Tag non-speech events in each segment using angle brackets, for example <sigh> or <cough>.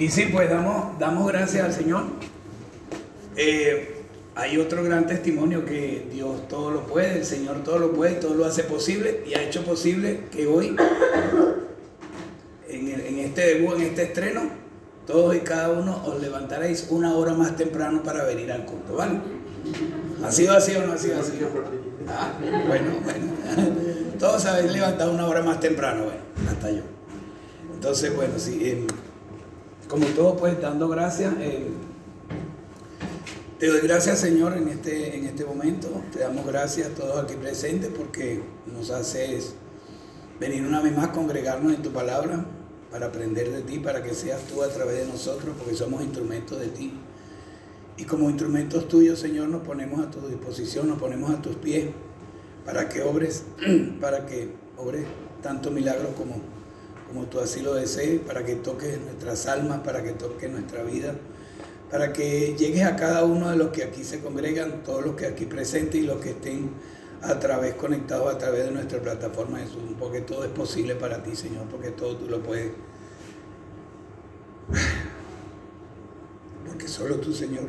Y sí, pues damos, damos gracias al Señor. Eh, hay otro gran testimonio que Dios todo lo puede, el Señor todo lo puede, todo lo hace posible y ha hecho posible que hoy, en, este debut, en este estreno, todos y cada uno os levantaréis una hora más temprano para venir al culto, ¿vale? ¿Ha sido así o no ha sido así? Ah, bueno, bueno. <laughs> Todos habéis levantado una hora más temprano, bueno, hasta yo. Entonces, bueno, sí, eh, como todo, pues dando gracias. Eh, te doy gracias, Señor, en este, en este momento. Te damos gracias a todos aquí presentes porque nos haces venir una vez más, congregarnos en tu palabra para aprender de ti, para que seas tú a través de nosotros, porque somos instrumentos de ti. Y como instrumentos tuyos, Señor, nos ponemos a tu disposición, nos ponemos a tus pies para que obres, <clears throat> para que obres tanto milagros como, como tú así lo desees, para que toques nuestras almas, para que toques nuestra vida, para que llegues a cada uno de los que aquí se congregan, todos los que aquí presentes y los que estén a través conectados a través de nuestra plataforma Jesús, porque todo es posible para ti, Señor, porque todo tú lo puedes. Porque solo tú, Señor,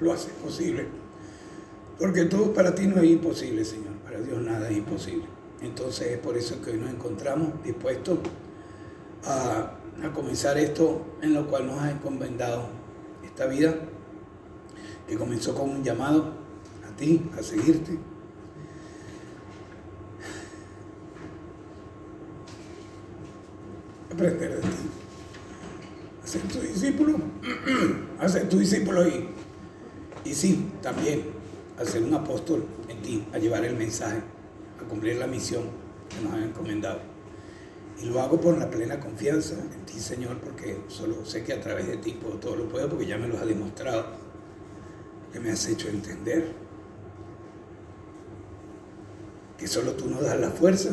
lo haces posible. Porque todo para ti no es imposible, Señor. Dios nada es imposible. Entonces es por eso que hoy nos encontramos dispuestos a, comenzar esto en lo cual nos has encomendado esta vida, que comenzó con un llamado a ti, a seguirte. Aprender de ti. A ser tu discípulo. <clears throat> A ser tu discípulo y y sí, también a ser un apóstol en ti, a llevar el mensaje, a cumplir la misión que nos han encomendado. Y lo hago por la plena confianza en ti, Señor, porque solo sé que a través de ti puedo, todo lo puedo, porque ya me lo has demostrado, que me has hecho entender, que solo tú nos das la fuerza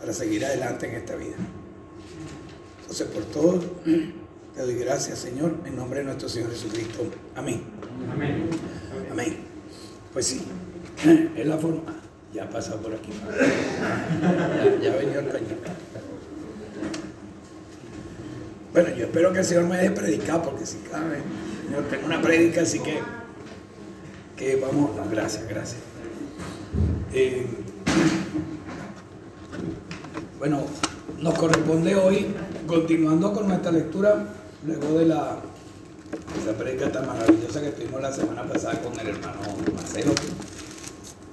para seguir adelante en esta vida. Entonces, por todo, te doy gracias, Señor, en nombre de nuestro Señor Jesucristo. Amén. Amén. Amén. Pues sí, es la forma. Ya ha pasado por aquí. Ya, ha venido el cañón. Bueno, yo espero que el Señor me deje predicar, porque si cabe, Señor, tengo una prédica, así que, que vamos, gracias, gracias. Eh, bueno, nos corresponde hoy, continuando con nuestra lectura, luego de la esa predica tan maravillosa que tuvimos la semana pasada con el hermano Marcelo,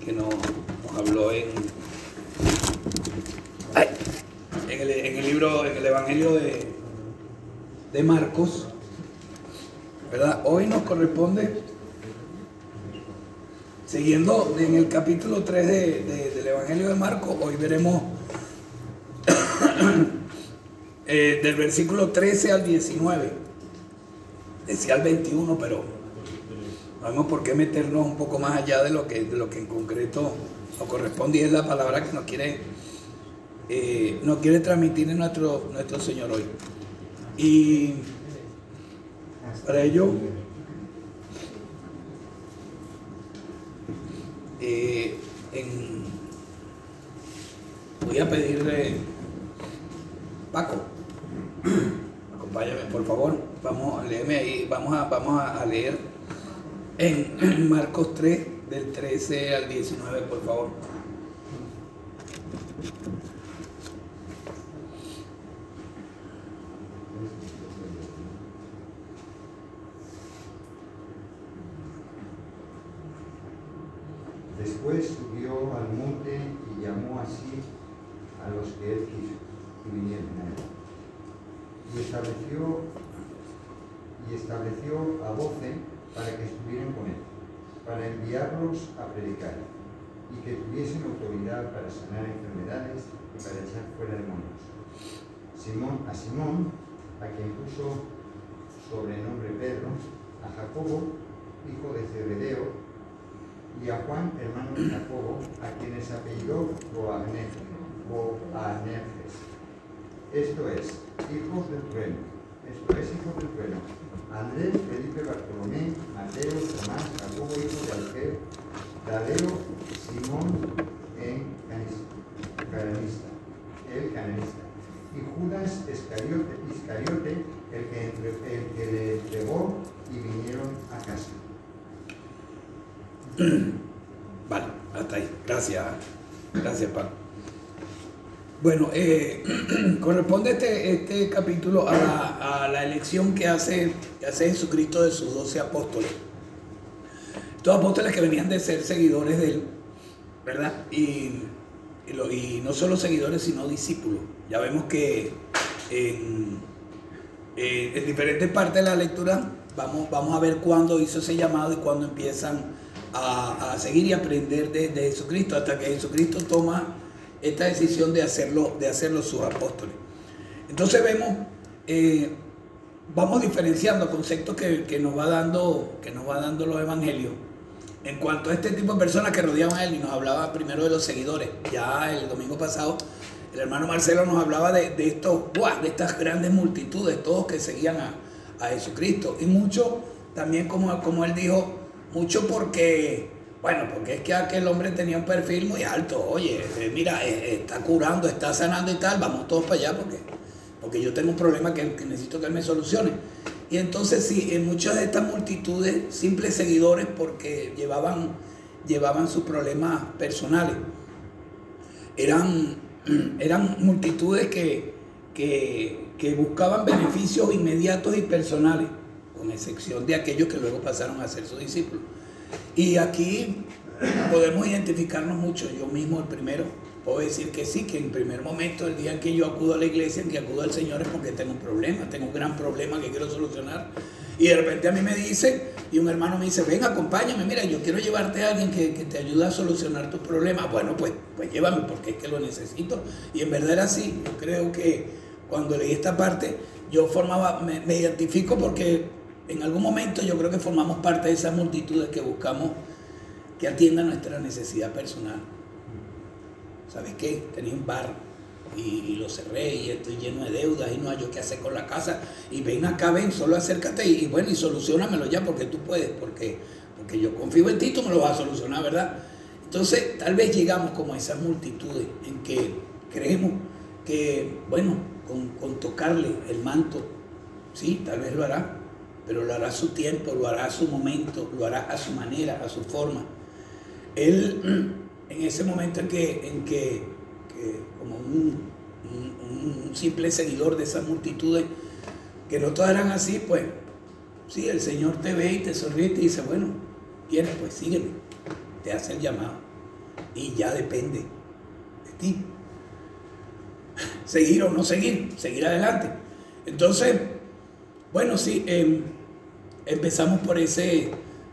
que nos, habló en, en, el, libro, en el Evangelio de, de Marcos. ¿verdad? Hoy nos corresponde, siguiendo en el capítulo 3 del Evangelio de Marcos, hoy veremos <coughs> eh, del versículo 13 al 19 decía el 21, pero no vemos por qué meternos un poco más allá de lo que, lo que en concreto nos corresponde y es la palabra que nos quiere, eh, nos quiere transmitir nuestro, nuestro Señor hoy. Y para ello, eh, voy a pedirle, Paco, acompáñame por favor. Vamos, léeme ahí, vamos a, vamos a leer en <clears throat> Marcos 3, del 13 al 19, por favor. Después subió al monte y llamó así a los que él quiso y vinieron a él. Y estableció y estableció a doce para que estuvieran con él, para enviarlos a predicar y que tuviesen autoridad para sanar enfermedades y para echar fuera demonios. Simón, a Simón, a quien puso sobrenombre Pedro, a Jacobo, hijo de Zebedeo, y a Juan, hermano de Jacobo, a quienes apellidó Boanerges, esto es, hijos del trueno, esto es, hijos del trueno, Andrés, Felipe, Bartolomé, Mateo, Tomás, Jacobo, hijo de Alfeo, Tadeo, Simón, en canista, el cananista, y Judas Iscariote, el, que le entregó y vinieron a casa. <clears throat> Vale, hasta ahí. Gracias. Gracias, Paco. Bueno, eh, <clears throat> corresponde este, este capítulo a la, a la elección que hace, que hace Jesucristo de sus doce apóstoles. Estos apóstoles que venían de ser seguidores de él, ¿verdad? Y, y, no solo seguidores, sino discípulos. Ya vemos que en, en- en diferentes partes de la lectura vamos, vamos a ver cuándo hizo ese llamado y cuándo empiezan a, a seguir y aprender de, de Jesucristo, hasta que Jesucristo toma esta decisión de hacerlo, de hacerlo sus apóstoles. Entonces vemos, eh, vamos diferenciando conceptos que, que nos va dando, que nos va dando los evangelios en cuanto a este tipo de personas que rodeaban a él y nos hablaba primero de los seguidores. Ya el domingo pasado el hermano Marcelo nos hablaba de, de estos, de estas grandes multitudes, todos que seguían a, a Jesucristo. Y mucho también como, como él dijo, mucho porque, bueno, porque es que aquel hombre tenía un perfil muy alto. Oye, eh, mira, eh, está curando, está sanando y tal, vamos todos para allá porque, porque yo tengo un problema que, que necesito que él me solucione. Y entonces sí, en muchas de estas multitudes, simples seguidores porque llevaban, llevaban sus problemas personales. Eran, <clears throat> eran multitudes que, que, que buscaban beneficios inmediatos y personales, con excepción de aquellos que luego pasaron a ser sus discípulos. Y aquí podemos identificarnos mucho, yo mismo el primero, puedo decir que sí, que en primer momento, el día en que yo acudo a la iglesia, en que acudo al Señor es porque tengo un problema, tengo un gran problema que quiero solucionar. Y de repente a mí me dice, y un hermano me dice, ven, acompáñame, mira, yo quiero llevarte a alguien que, que te ayude a solucionar tus problemas. Bueno, pues, pues llévame porque es que lo necesito. Y en verdad era así. Yo creo que cuando leí esta parte, yo formaba, me, me identifico porque en algún momento yo creo que formamos parte de esas multitudes que buscamos que atiendan nuestra necesidad personal. ¿Sabes qué? Tenía un bar y, lo cerré y estoy lleno de deudas y no hay yo qué hacer con la casa. Y ven acá, ven, solo acércate y, y bueno, y solucionamelo ya porque tú puedes, porque, porque yo confío en ti, tú me lo vas a solucionar, ¿verdad? Entonces, tal vez llegamos como a esas multitudes en que creemos que, bueno, con, con tocarle el manto, sí, tal vez lo hará, pero lo hará a su tiempo, lo hará a su momento, lo hará a su manera, a su forma. Él, <clears throat> en ese momento en que, en que, como un simple seguidor de esas multitudes, que no todas eran así, pues, sí, el Señor te ve y te sonríe y te dice, bueno, quieres, pues sígueme, te hace el llamado. Y ya depende de ti. <laughs> Seguir o no seguir, seguir adelante. Entonces, bueno, sí, em, empezamos por, ese,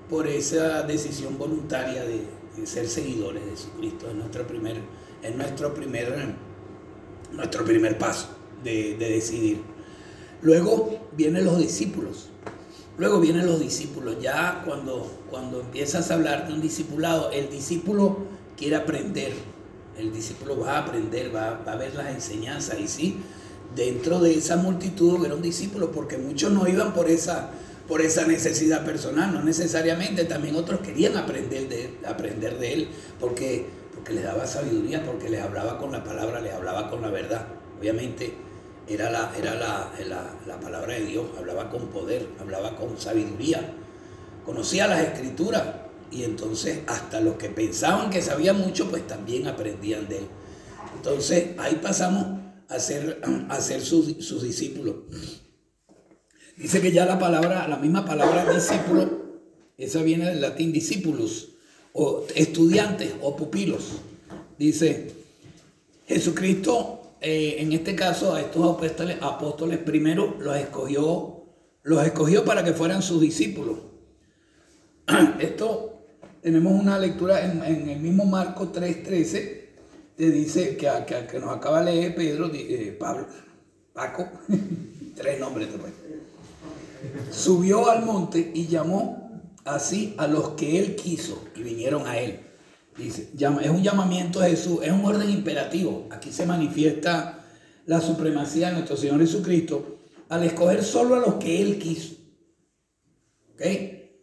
por esa decisión voluntaria de, ser seguidores de Jesucristo. Es nuestro primer, es nuestro primer, nuestro primer paso de, de decidir. Luego vienen los discípulos. Luego vienen los discípulos. Ya cuando, cuando empiezas a hablar de un discipulado, el discípulo quiere aprender. El discípulo va a aprender, va, va a ver las enseñanzas. Y sí, dentro de esa multitud era un discípulo, porque muchos no iban por esa, por esa necesidad personal, no necesariamente. También otros querían aprender de, aprender de él, porque, porque les daba sabiduría, porque les hablaba con la palabra, les hablaba con la verdad. Obviamente era la, era la, la palabra de Dios, hablaba con poder, hablaba con sabiduría, conocía las escrituras y entonces hasta los que pensaban que sabían mucho, pues también aprendían de él. Entonces ahí pasamos a ser, <clears throat> a ser sus, sus discípulos. Dice que ya la palabra, la misma palabra discípulo, esa viene del latín discípulos, o estudiantes o pupilos. Dice, Jesucristo, eh, en este caso, a estos apóstoles, apóstoles primero los escogió, los escogió para que fueran sus discípulos. <clears throat> Esto tenemos una lectura en, el mismo Marco 3.13, te dice que, que, que, nos acaba de leer Pedro, eh, Pablo, Paco, <laughs> tres nombres después. Subió al monte y llamó así a los que él quiso y vinieron a él. Dice, es un llamamiento de Jesús, es un orden imperativo. Aquí se manifiesta la supremacía de nuestro Señor Jesucristo al escoger solo a los que Él quiso. ¿Ok?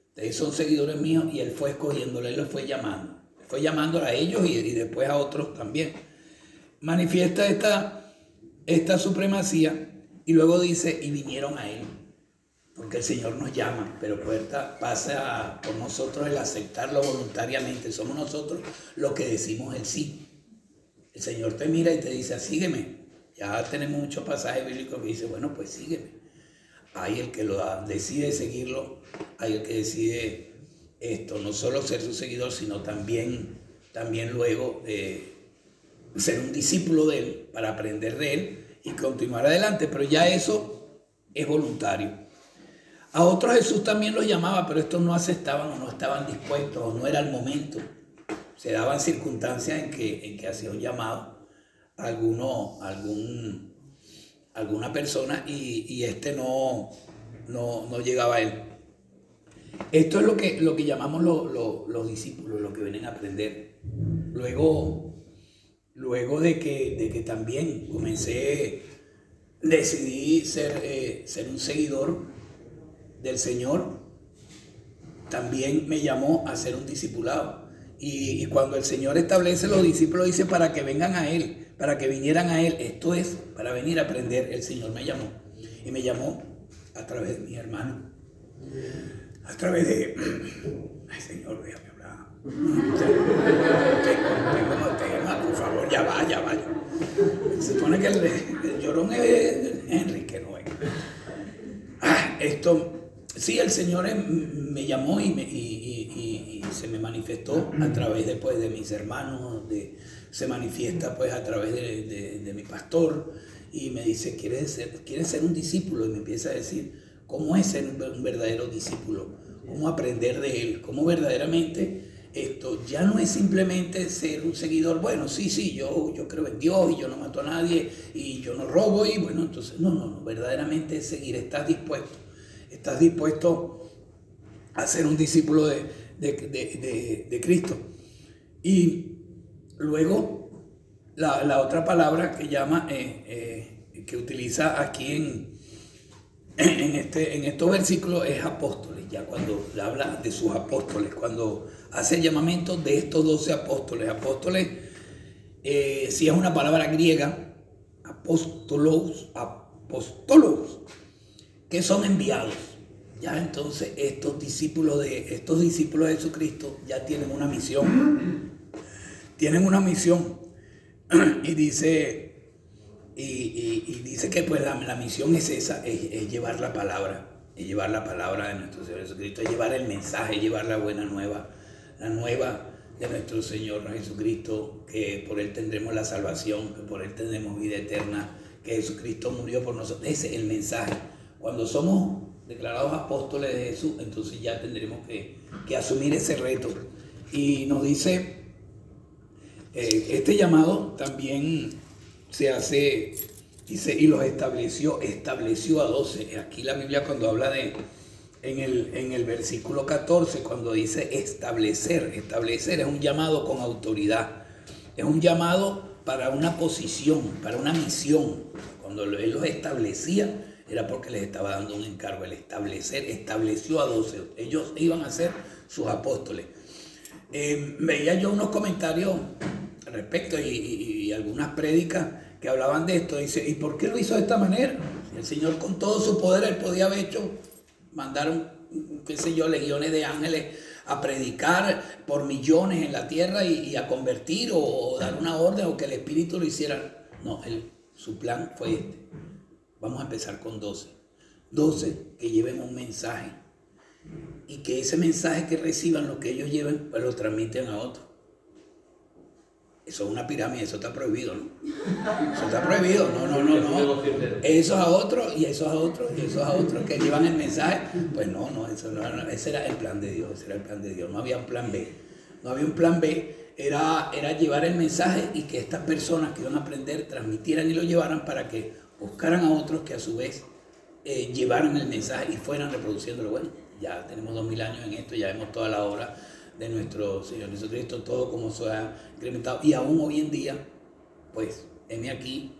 Ustedes son seguidores míos y Él fue escogiéndole, Él los fue llamando. Fue llamando a ellos y, y después a otros también. Manifiesta esta, esta supremacía y luego dice, y vinieron a Él, porque el Señor nos llama, pero pasa por nosotros el aceptarlo voluntariamente, somos nosotros los que decimos el sí. El Señor te mira y te dice, sígueme. Ya tenemos muchos pasajes bíblicos que dice, bueno, pues sígueme. Hay el que decide seguirlo, hay el que decide esto, no solo ser su seguidor, sino también, también luego eh, ser un discípulo de él para aprender de él y continuar adelante, pero ya eso es voluntario. A otros Jesús también los llamaba, pero estos no aceptaban o no estaban dispuestos o no era el momento. Se daban circunstancias en que, en que hacía un llamado a alguno, algún, alguna persona y, y este no, no, no, llegaba a él. Esto es lo que, lo que llamamos los discípulos, los que vienen a aprender. Luego luego de que, de que también comencé, decidí ser, eh, ser un seguidor del Señor, también me llamó a ser un discipulado. Y, cuando el Señor establece los discípulos, dice para que vengan a Él, para que vinieran a Él. Esto es para venir a aprender. El Señor me llamó. Y me llamó a través de mi hermano. A través de... <clears throat> Ay, Señor, déjame por favor, ya va, ya va. Se supone que el, llorón es Enrique, no es. Ah, esto, sí, el Señor me llamó y, me, y, se me manifestó a través después de mis hermanos, de, se manifiesta pues a través de, de, mi pastor y me dice, ¿quieres ser, ¿quieres ser un discípulo? Y me empieza a decir, ¿cómo es ser un verdadero discípulo? ¿Cómo aprender de él? ¿Cómo verdaderamente esto ya no es simplemente ser un seguidor, bueno, sí, sí, yo, yo creo en Dios y yo no mato a nadie y yo no robo y bueno, entonces, no, no, no, verdaderamente es seguir, estás dispuesto, estás dispuesto a ser un discípulo de, de, Cristo. Y luego la, otra palabra que llama, eh, eh, que utiliza aquí en, en, este, en estos versículos es apóstoles, ya cuando habla de sus apóstoles, cuando hace el llamamiento de estos doce apóstoles. Apóstoles, eh, si es una palabra griega, apóstolos, apóstolos, que son enviados. Ya entonces estos discípulos de estos discípulos de Jesucristo ya tienen una misión. Tienen una misión. <clears throat> y dice y, dice que pues la, misión es esa, es, llevar la palabra, es llevar la palabra de nuestro Señor Jesucristo, es llevar el mensaje, llevar la buena nueva la nueva de nuestro Señor Jesucristo, que por Él tendremos la salvación, que por Él tendremos vida eterna, que Jesucristo murió por nosotros. Ese es el mensaje. Cuando somos declarados apóstoles de Jesús, entonces ya tendremos que, asumir ese reto. Y nos dice, eh, este llamado también se hace, y los estableció, estableció a doce. Aquí la Biblia cuando habla de en el, en el versículo 14 cuando dice establecer. Establecer es un llamado con autoridad. Es un llamado para una posición, para una misión. Cuando él los establecía era porque les estaba dando un encargo. El establecer estableció a 12. Ellos iban a ser sus apóstoles. Eh, veía yo unos comentarios al respecto y, algunas prédicas que hablaban de esto. Dice, ¿y por qué lo hizo de esta manera? El Señor con todo su poder, él podía haber hecho mandaron, qué sé yo, legiones de ángeles a predicar por millones en la tierra y, a convertir o, dar una orden o que el Espíritu lo hiciera. No, su plan fue este. Vamos a empezar con 12. 12 que lleven un mensaje y que ese mensaje que reciban, lo que ellos lleven, pues lo transmiten a otros. Eso es una pirámide, eso está prohibido, ¿no? Eso está prohibido, no, no, no, no. Eso a otros y eso a otros y eso a otros que llevan el mensaje. Pues no, no, eso no, ese era el plan de Dios, ese era el plan de Dios. No había un plan B. No había un plan B, era, era llevar el mensaje y que estas personas que iban a aprender transmitieran y lo llevaran para que buscaran a otros que a su vez eh, llevaran el mensaje y fueran reproduciéndolo. Bueno, ya tenemos dos mil años en esto, ya vemos toda la obra de nuestro Señor Jesucristo, todo como se ha incrementado. Y aún hoy en día, pues, en aquí,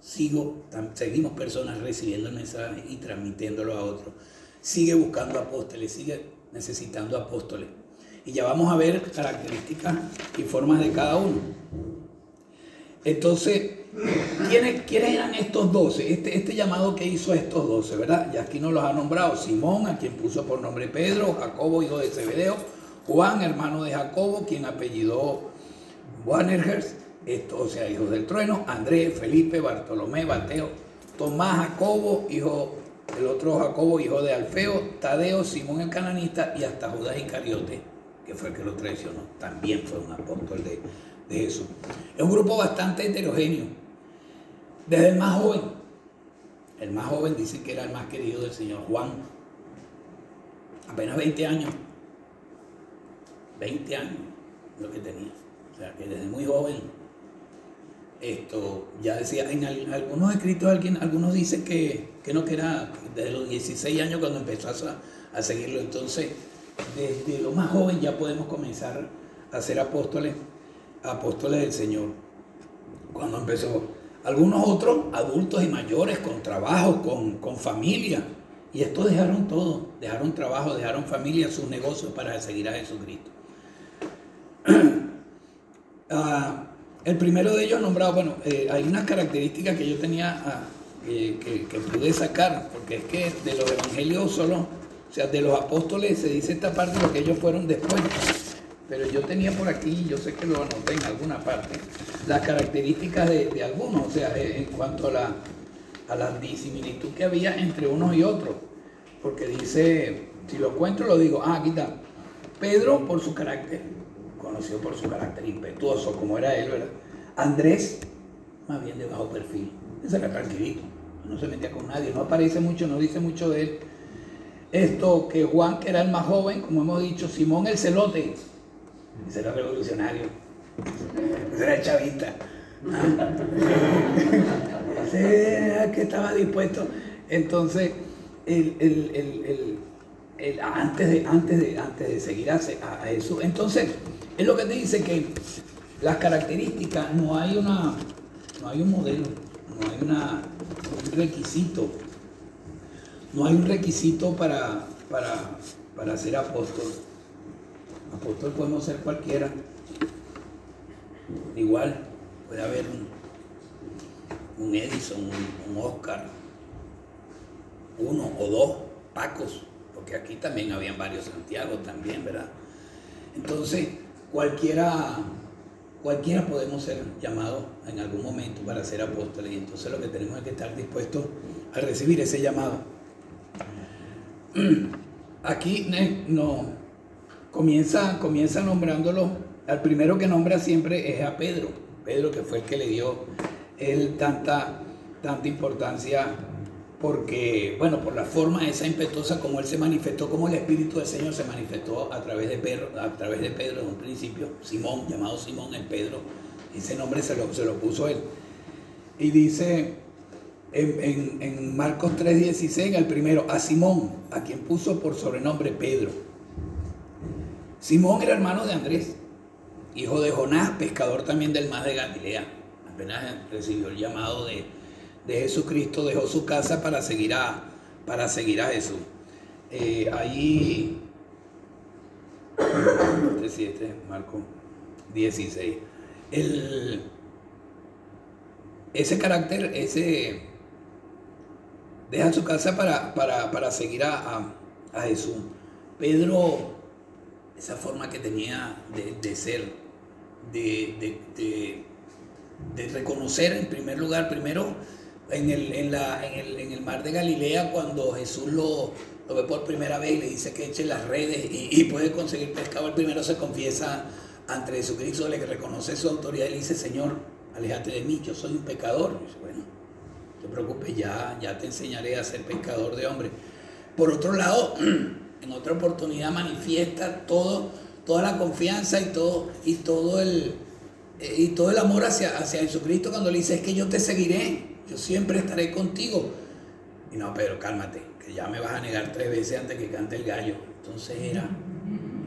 sigo, seguimos personas recibiendo el mensaje y transmitiéndolo a otros. Sigue buscando apóstoles, sigue necesitando apóstoles. Y ya vamos a ver características y formas de cada uno. Entonces, ¿quiénes, ¿quiénes eran estos doce? Este, este llamado que hizo estos doce, ¿verdad? Y aquí nos los ha nombrado Simón, a quien puso por nombre Pedro, Jacobo, hijo de Zebedeo, Juan, hermano de Jacobo, quien apellidó Wannerhers, esto, o sea, hijos del trueno, Andrés, Felipe, Bartolomé, Mateo, Tomás, Jacobo, hijo, el otro Jacobo, hijo de Alfeo, Tadeo, Simón el cananista y hasta Judas Iscariote, que fue el que lo traicionó, también fue un apóstol de, de Jesús. Es un grupo bastante heterogéneo, desde el más joven, el más joven dice que era el más querido del Señor Juan, apenas 20 años, 20 años lo que tenía, o sea que desde muy joven esto ya decía, en algunos escritos alguien, algunos dicen que, que no, que era desde los 16 años cuando empezó a, a, seguirlo. Entonces, desde lo más joven ya podemos comenzar a ser apóstoles, apóstoles del Señor. Cuando empezó. Algunos otros, adultos y mayores, con trabajo, con, con familia. Y estos dejaron todo, dejaron trabajo, dejaron familia, sus negocios para seguir a Jesucristo. <clears throat> ah, el primero de ellos nombrado, bueno, eh, hay unas características que yo tenía ah, que, pude sacar, porque es que de los evangelios solo, o sea, de los apóstoles se dice esta parte de lo que ellos fueron después. Pero yo tenía por aquí, yo sé que lo anoté en alguna parte, las características de, algunos, o sea, eh, en cuanto a la, a la disimilitud que había entre unos y otros. Porque dice, si lo encuentro lo digo, ah, aquí está. Pedro por su carácter, conocido por su carácter impetuoso, como era él, ¿verdad? Andrés, más bien de bajo perfil. Ese era tranquilito, no se metía con nadie, no aparece mucho, no dice mucho de él. Esto que Juan, que era el más joven, como hemos dicho, Simón el celote, ese era revolucionario, ese era chavista. ese era que estaba dispuesto. Entonces, el, el, el, antes, de, antes, de, antes de seguir a, a, eso, entonces, es lo que te dice que las características, no hay una, no hay un modelo, no hay una, un requisito, no hay un requisito para, para, ser apóstol. Apóstol podemos ser cualquiera. Igual puede haber un, Edison, un, un Oscar, uno o dos Pacos, porque aquí también habían varios Santiago también, ¿verdad? Entonces, cualquiera cualquiera podemos ser llamados en algún momento para ser apóstoles y entonces lo que tenemos es que estar dispuestos a recibir ese llamado. <clears throat> Aquí no, comienza, comienza nombrándolo, al primero que nombra siempre es a Pedro, Pedro que fue el que le dio él tanta, tanta importancia porque, bueno, por la forma esa impetuosa como él se manifestó, como el Espíritu del Señor se manifestó a través de Pedro, a través de Pedro en un principio, Simón, llamado Simón el Pedro, ese nombre se lo, se lo puso él. Y dice en, en, Marcos 3:16, el primero, a Simón, a quien puso por sobrenombre Pedro. Simón era hermano de Andrés, hijo de Jonás, pescador también del mar de Galilea. Apenas recibió el llamado de de Jesucristo dejó su casa para seguir a, para seguir a Jesús. Eh, ahí, este Marco 16. El, ese carácter, ese deja su casa para, para, seguir a, Jesús. Pedro, esa forma que tenía de, ser, de, de, reconocer en primer lugar, primero, en el, en, la, en, el, en el, mar de Galilea cuando Jesús lo, lo, ve por primera vez y le dice que eche las redes y, puede conseguir pescado. El primero se confiesa ante Jesucristo, le reconoce su autoridad y le dice, Señor, aléjate de mí, yo soy un pecador. bueno, no te preocupes, ya, ya te enseñaré a ser pescador de hombres. Por otro lado, <clears throat> en otra oportunidad manifiesta todo, toda la confianza y todo, y todo el, eh, amor hacia, Jesucristo cuando le dice, es que yo te seguiré yo siempre estaré contigo. Y no, pero cálmate, que ya me vas a negar tres veces antes que cante el gallo. Entonces era,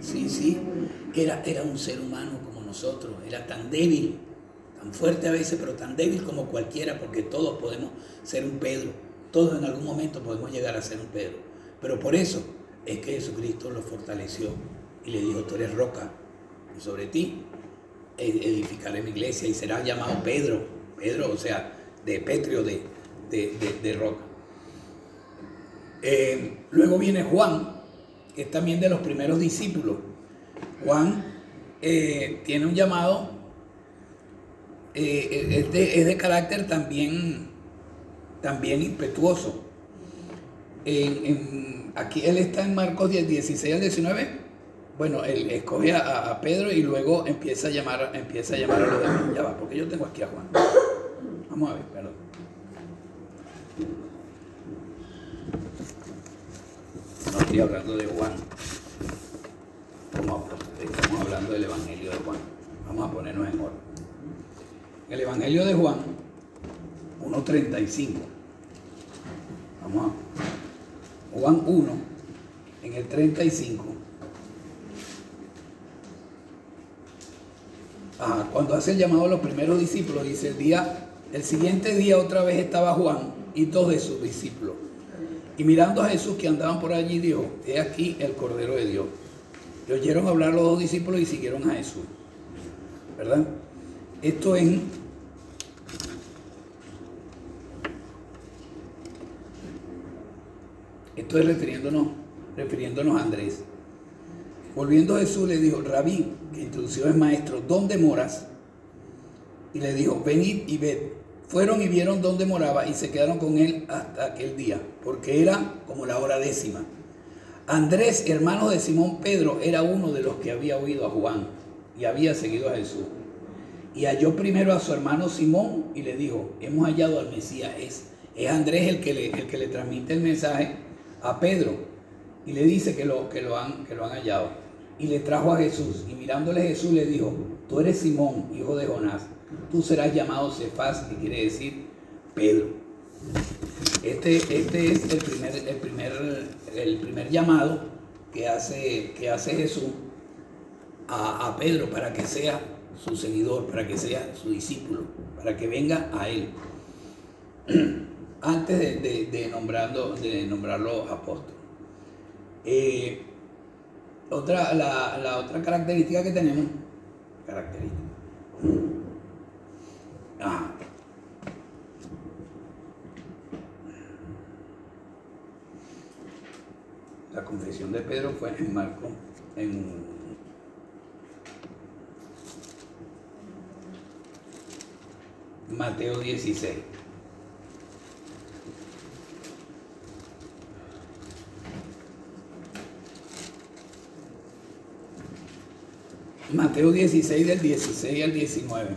sí, sí, era, era un ser humano como nosotros, era tan débil, tan fuerte a veces, pero tan débil como cualquiera, porque todos podemos ser un Pedro, todos en algún momento podemos llegar a ser un Pedro. Pero por eso es que Jesucristo lo fortaleció y le dijo, tú eres roca, y sobre ti edificaré mi iglesia y serás llamado Pedro Pedro, o sea, de Petrio, de, de, roca. Eh, luego viene Juan, que es también de los primeros discípulos. Juan eh, tiene un llamado, eh, es, de, carácter también, también impetuoso. Aquí él está en Marcos 10, 16 al 19 bueno, él escoge a, Pedro y luego empieza a llamar, empieza a llamar a los demás. Ya va, porque yo tengo aquí a Juan. Vamos a ver, perdón. No estoy hablando de Juan. Estamos hablando del Evangelio de Juan. Vamos a ponernos en orden. El Evangelio de Juan, 1.35. Vamos a. Juan 1, en el 35 cuando hace el llamado a los primeros discípulos, dice el día, el siguiente día otra vez estaba Juan y dos de sus discípulos. Y mirando a Jesús que andaban por allí, dijo, he aquí el Cordero de Dios. Y oyeron hablar los dos discípulos y siguieron a Jesús. ¿Verdad? Esto en Esto es refiriéndonos, refiriéndonos a Andrés. Volviendo Jesús le dijo, Rabí, que introdució el maestro, ¿dónde moras? Y le dijo, venid y ved. Fueron y vieron dónde moraba y se quedaron con él hasta aquel día, porque era como la hora décima. Andrés, hermano de Simón Pedro, era uno de los que había oído a Juan y había seguido a Jesús. Y halló primero a su hermano Simón y le dijo, hemos hallado al Mesías. Es, es Andrés el que, le, el que le transmite el mensaje a Pedro y le dice que lo, que lo, han, que lo han hallado y le trajo a Jesús. Y mirándole Jesús le dijo, tú eres Simón, hijo de Jonás, tú serás llamado Cefás, que quiere decir Pedro. Este, este es el primer, el, primer, el primer llamado que hace, que hace Jesús a, Pedro para que sea su seguidor, para que sea su discípulo, para que venga a él. <clears throat> Antes de, de, nombrando, de nombrarlo apóstol. Eh, otra, la, otra característica que tenemos, característica. Ah. La confesión de Pedro fue en Marco, en Mateo 16. Mateo 16 del 16 al 19.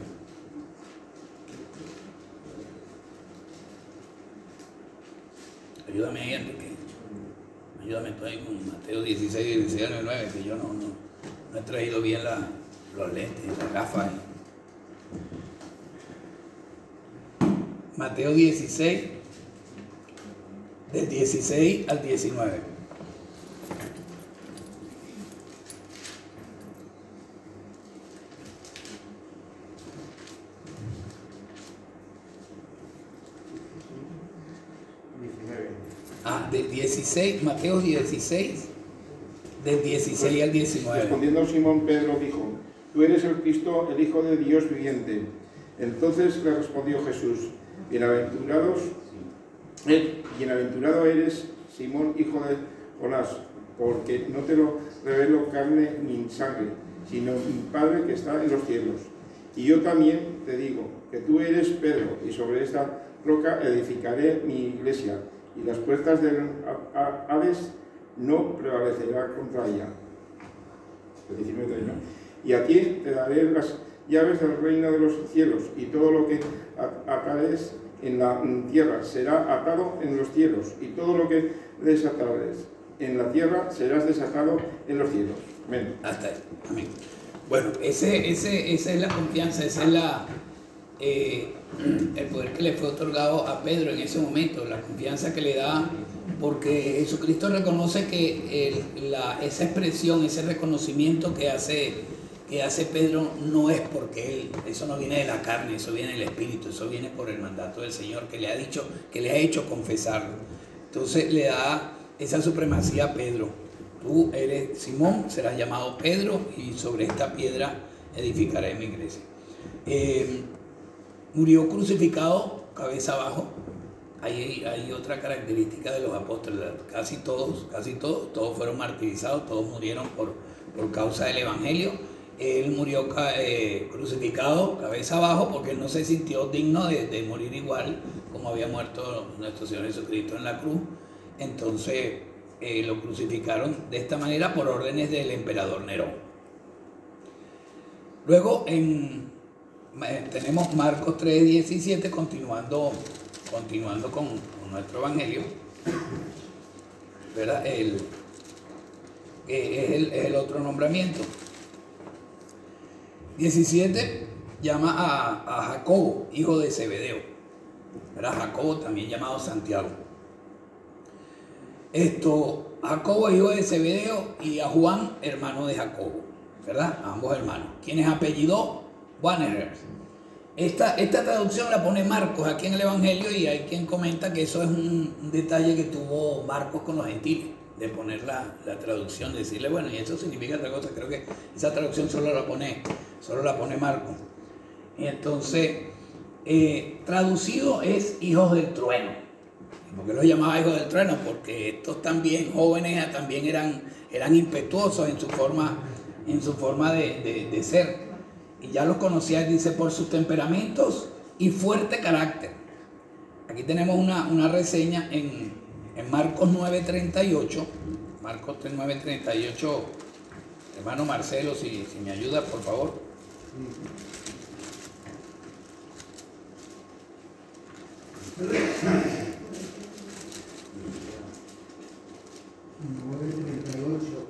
Ayúdame ahí, Enrique. Ayúdame tú ahí con Mateo 16, 16 al 19, que yo no, no, he traído bien los lentes, las gafas. Mateo 16, del 16 al 19. del 16, Mateo 16, del 16 al 19. Respondiendo Simón Pedro dijo, tú eres el Cristo, el Hijo de Dios viviente. Entonces le respondió Jesús, bienaventurados, eh, bienaventurado eres, Simón, hijo de Jonás, porque no te lo revelo carne ni sangre, sino mi Padre que está en los cielos. Y yo también te digo que tú eres Pedro, y sobre esta roca edificaré mi iglesia y las puertas del Hades no prevalecerá contra ella. Y a ti te daré las llaves del reino de los cielos, y todo lo que atares en la tierra será atado en los cielos, y todo lo que desatares en la tierra serás desatado en los cielos. Amén. Hasta ahí. Amén. Bueno, ese, ese, esa es la confianza, esa es la, eh, el poder que le fue otorgado a Pedro en ese momento, la confianza que le da, porque Jesucristo reconoce que esa expresión, ese reconocimiento que hace, que hace Pedro no es porque él, eso no viene de la carne, eso viene del Espíritu, eso viene por el mandato del Señor que le ha dicho, que le ha hecho confesarlo. Entonces le da esa supremacía a Pedro. Tú eres Simón, serás llamado Pedro y sobre esta piedra edificaré mi iglesia. Eh, murió crucificado cabeza abajo. Hay, hay otra característica de los apóstoles, casi todos, casi todos, todos fueron martirizados, todos murieron por, por causa del Evangelio. Él murió eh, crucificado cabeza abajo porque no se sintió digno de, de morir igual como había muerto nuestro Señor Jesucristo en la cruz. Entonces eh, lo crucificaron de esta manera por órdenes del emperador Nerón. Luego en, tenemos Marcos 3:17 continuando, continuando con, nuestro Evangelio. ¿verdad? El, es, el, el otro nombramiento. 17 llama a, a Jacobo, hijo de Zebedeo. ¿verdad? Jacobo también llamado Santiago. Esto, Jacobo, hijo de Zebedeo, y a Juan, hermano de Jacobo, ¿verdad? Ambos hermanos. Quienes apellidó Wannerer. Esta, esta traducción la pone Marcos aquí en el Evangelio y hay quien comenta que eso es un, detalle que tuvo Marcos con los gentiles, de poner la, traducción, decirle, bueno, y eso significa otra cosa, creo que esa traducción solo la pone, solo la pone Marcos. Entonces, eh, traducido es hijos del trueno. ¿Por qué los llamaba hijos del trueno? Porque estos también jóvenes también eran, eran impetuosos en su forma, en su forma de, ser. Y ya los conocía, dice, por sus temperamentos y fuerte carácter. Aquí tenemos una, reseña en, en Marcos 9.38. Marcos 9.38. Hermano Marcelo, si, si me ayuda, por favor. 9.38.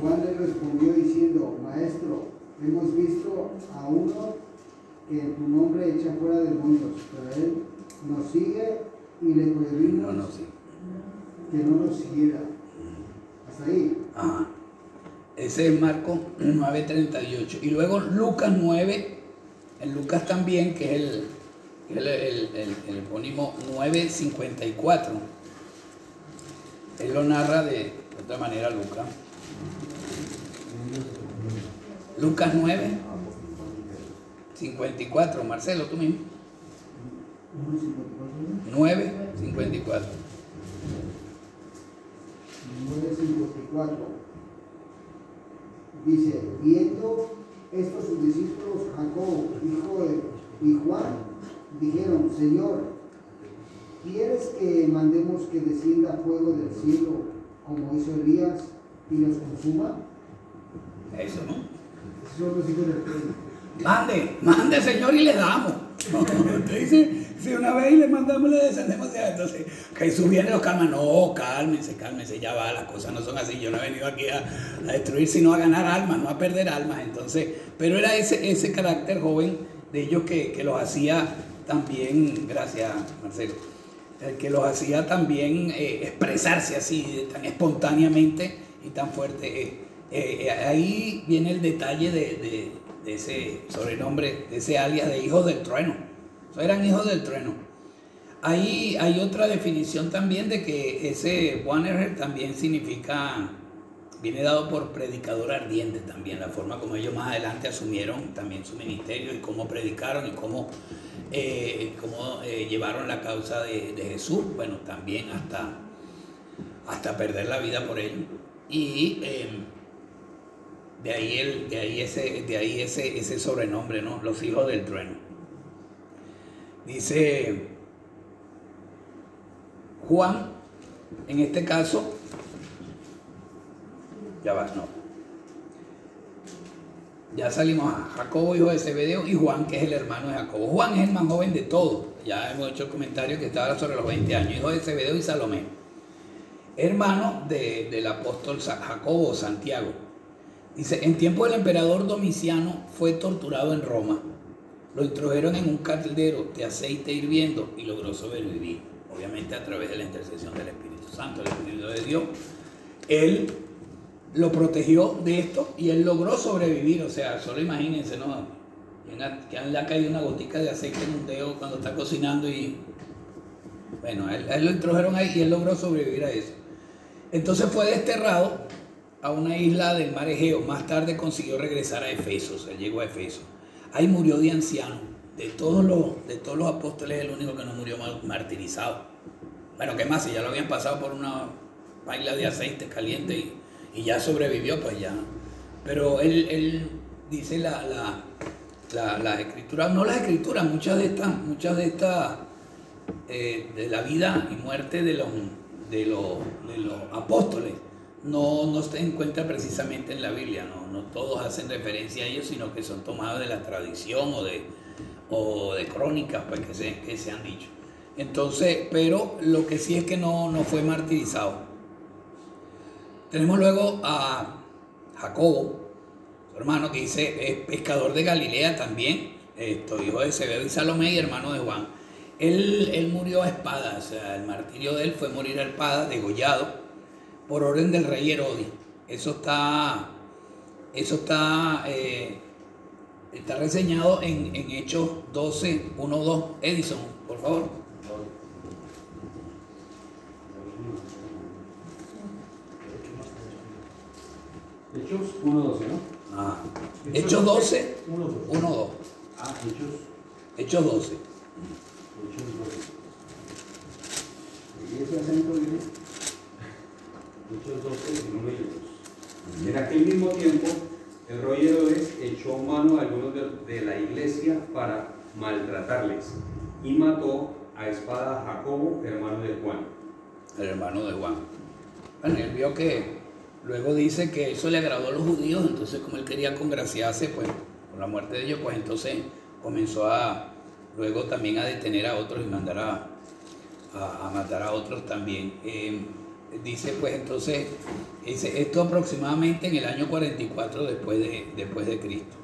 Juan le respondió diciendo, Maestro, hemos visto a uno que en tu nombre echa fuera demonios, pero él nos sigue y le prohibimos que no nos siguiera. Hasta ahí. Ese es Marco 9.38. Y luego Lucas 9, en Lucas también, que es el, el, el, el, el epónimo 954 él lo narra de, otra manera Lucas. Lucas 9, 54. Marcelo, tú mismo. 9, 54. 9, 54. Dice, viendo estos sus discípulos, Jacob, hijo de, y Juan, dijeron, Señor, ¿Quieres que mandemos que descienda fuego del cielo como hizo Elías y los consuma? Eso, ¿no? Mande, mande, Señor, y le damos. Usted dice, si una vez le mandamos, le descendemos, entonces Jesús viene y los calma. No, cálmense, cálmense, ya va, las cosas no son así. Yo no he venido aquí a, destruir, sino a ganar almas, no a perder almas. Entonces, pero era ese, ese carácter joven de ellos que, que los hacía también, gracias Marcelo, el que los hacía también eh, expresarse así, tan espontáneamente y tan fuerte. Eh, eh, ahí viene el detalle de, ese sobrenombre, de ese alias de hijos del trueno. eran hijos del trueno. Ahí hay otra definición también de que ese Wannerer también significa, viene dado por predicador ardiente también, la forma como ellos más adelante asumieron también su ministerio y cómo predicaron y cómo eh, cómo eh, llevaron la causa de, Jesús, bueno, también hasta, hasta perder la vida por ello. Y de ahí, el, de ahí, ese, de ahí ese, ese sobrenombre, ¿no? Los hijos del trueno. Dice Juan, en este caso, ya va, no, ya salimos a Jacobo, hijo de Zebedeo, y Juan, que es el hermano de Jacobo. Juan es el más joven de todos. Ya hemos hecho el comentario que estaba sobre los 20 años, hijo de Zebedeo y Salomé. Hermano del apóstol Jacobo, Santiago. Dice, en tiempo del emperador Domiciano fue torturado en Roma. Lo introdujeron en un caldero de aceite hirviendo y logró sobrevivir. Obviamente a través de la intercesión del Espíritu Santo, el Espíritu de Dios. Él lo protegió de esto y él logró sobrevivir. O sea, solo imagínense, ¿no? Que le ha caído una gotica de aceite en un dedo cuando está cocinando y. Bueno, él, él lo introdujeron ahí y él logró sobrevivir a eso. Entonces fue desterrado a una isla del mar Egeo. Más tarde consiguió regresar a Efesos. Él llegó a Efesos. Ahí murió de anciano. de todos los, de todos los apóstoles, es el único que no murió martirizado. Bueno, ¿qué más? Si ya lo habían pasado por una paila de aceite caliente y, y ya sobrevivió, pues ya. Pero él, él dice la, la, la, las escrituras, no las escrituras, muchas de estas, muchas de estas, eh, de la vida y muerte de los, de los, de los apóstoles, no, no se encuentra precisamente en la Biblia, no, no todos hacen referencia a ellos, sino que son tomados de la tradición o de, o de crónicas pues, que, se, que se han dicho. Entonces, pero lo que sí es que no, no fue martirizado. Tenemos luego a Jacobo, su hermano, que dice, es pescador de Galilea también, esto, hijo de Zebedeo y Salomé y hermano de Juan. Él, él, murió a espada, o sea, el martirio de él fue morir a espada, degollado, por orden del rey Herodes. Eso está, eso está, eh, está reseñado en, en Hechos 12, 1, 2. Edison, por favor. Hechos 1.12, ¿no? Ah. Hechos 12, 1.2. 1.2. Ah, Hechos, Hechos 12. Hechos 12. Y ese acento viene. Hechos 12, 1 y 2. En aquel mismo tiempo, el rey Herodes echó mano a algunos de, de la iglesia para maltratarles y mató a espada a Jacobo, hermano de Juan. El hermano de Juan. Bueno, él vio que luego dice que eso le agradó a los judíos, entonces como él quería congraciarse, pues, por la muerte de ellos, pues entonces comenzó a, luego también a detener a otros y mandar a, a, a matar a otros también. Eh, dice pues entonces, dice, esto aproximadamente en el año 44 después de, después de Cristo.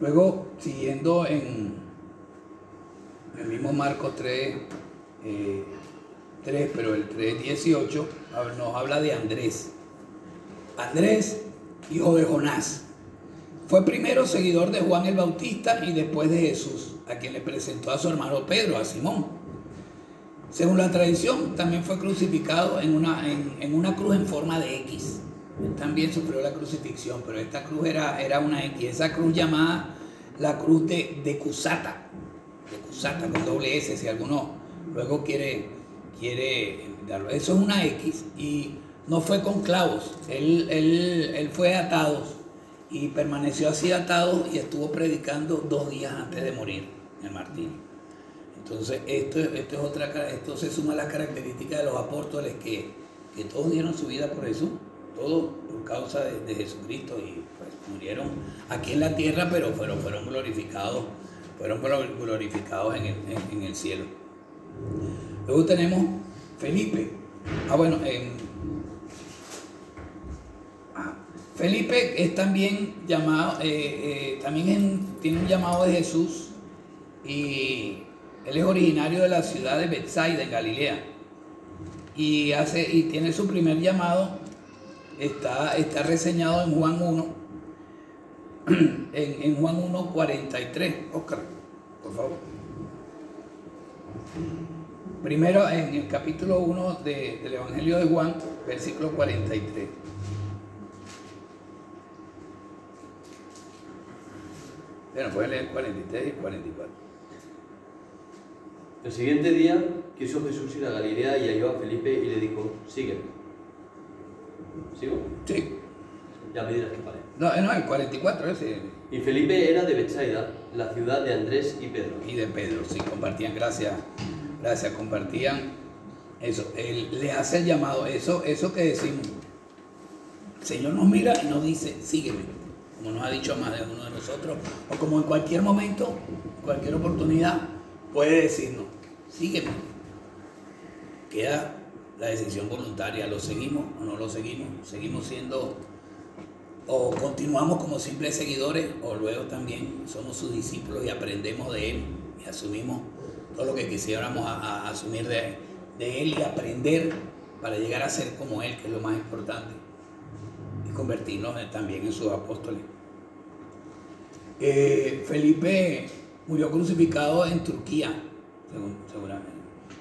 Luego, siguiendo en el mismo Marcos 3, eh, 3, pero el 3.18 nos habla de Andrés. Andrés, hijo de Jonás, fue primero seguidor de Juan el Bautista y después de Jesús, a quien le presentó a su hermano Pedro, a Simón. Según la tradición, también fue crucificado en una, en, una cruz en forma de X. Él también sufrió la crucifixión, pero esta cruz era, era una X. Esa cruz llamada la cruz de, de Cusata, de Cusata con doble S, si alguno luego quiere, quiere darlo. Eso es una X y no fue con clavos, él, él, él fue atado y permaneció así atado y estuvo predicando dos días antes de morir en martirio. Entonces, esto, esto, es otra, esto se suma a las características de los apóstoles que, que todos dieron su vida por Jesús, todos por causa de, de Jesucristo y pues, murieron aquí en la tierra, pero fueron, fueron glorificados, fueron glorificados en el, en, el cielo. Luego tenemos Felipe. Ah, bueno, eh, Felipe es también llamado, eh, eh, también tiene un llamado de Jesús y él es originario de la ciudad de Bethsaida, en Galilea. Y, hace, y tiene su primer llamado, está, está reseñado en Juan 1, <clears throat> en, en Juan 1, 43. Oscar, por favor. Primero en el capítulo 1 de, del Evangelio de Juan, versículo 43. Bueno, pueden leer 43 y 44. El siguiente día quiso Jesús ir a Galilea y halló a Felipe y le dijo, sígueme. ¿Sigo? Sí. Ya me dirás qué vale. No, no, el 44 ese. Y Felipe era de Bethsaida, la ciudad de Andrés y Pedro. Y de Pedro, sí, compartían, gracias, gracias, compartían eso. Él le hace el llamado, eso, eso que decimos. El Señor nos mira y nos dice, sígueme, como nos ha dicho más de uno de nosotros, o como en cualquier momento, cualquier oportunidad, puede decirnos, sígueme. Queda la decisión voluntaria, ¿lo seguimos o no lo seguimos? ¿Seguimos siendo o continuamos como simples seguidores o luego también somos sus discípulos y aprendemos de Él y asumimos todo lo que quisiéramos a, a asumir de, Él y aprender para llegar a ser como Él, que es lo más importante, y convertirnos también en sus apóstoles. Eh, Felipe murió crucificado en Turquía, según, seguramente,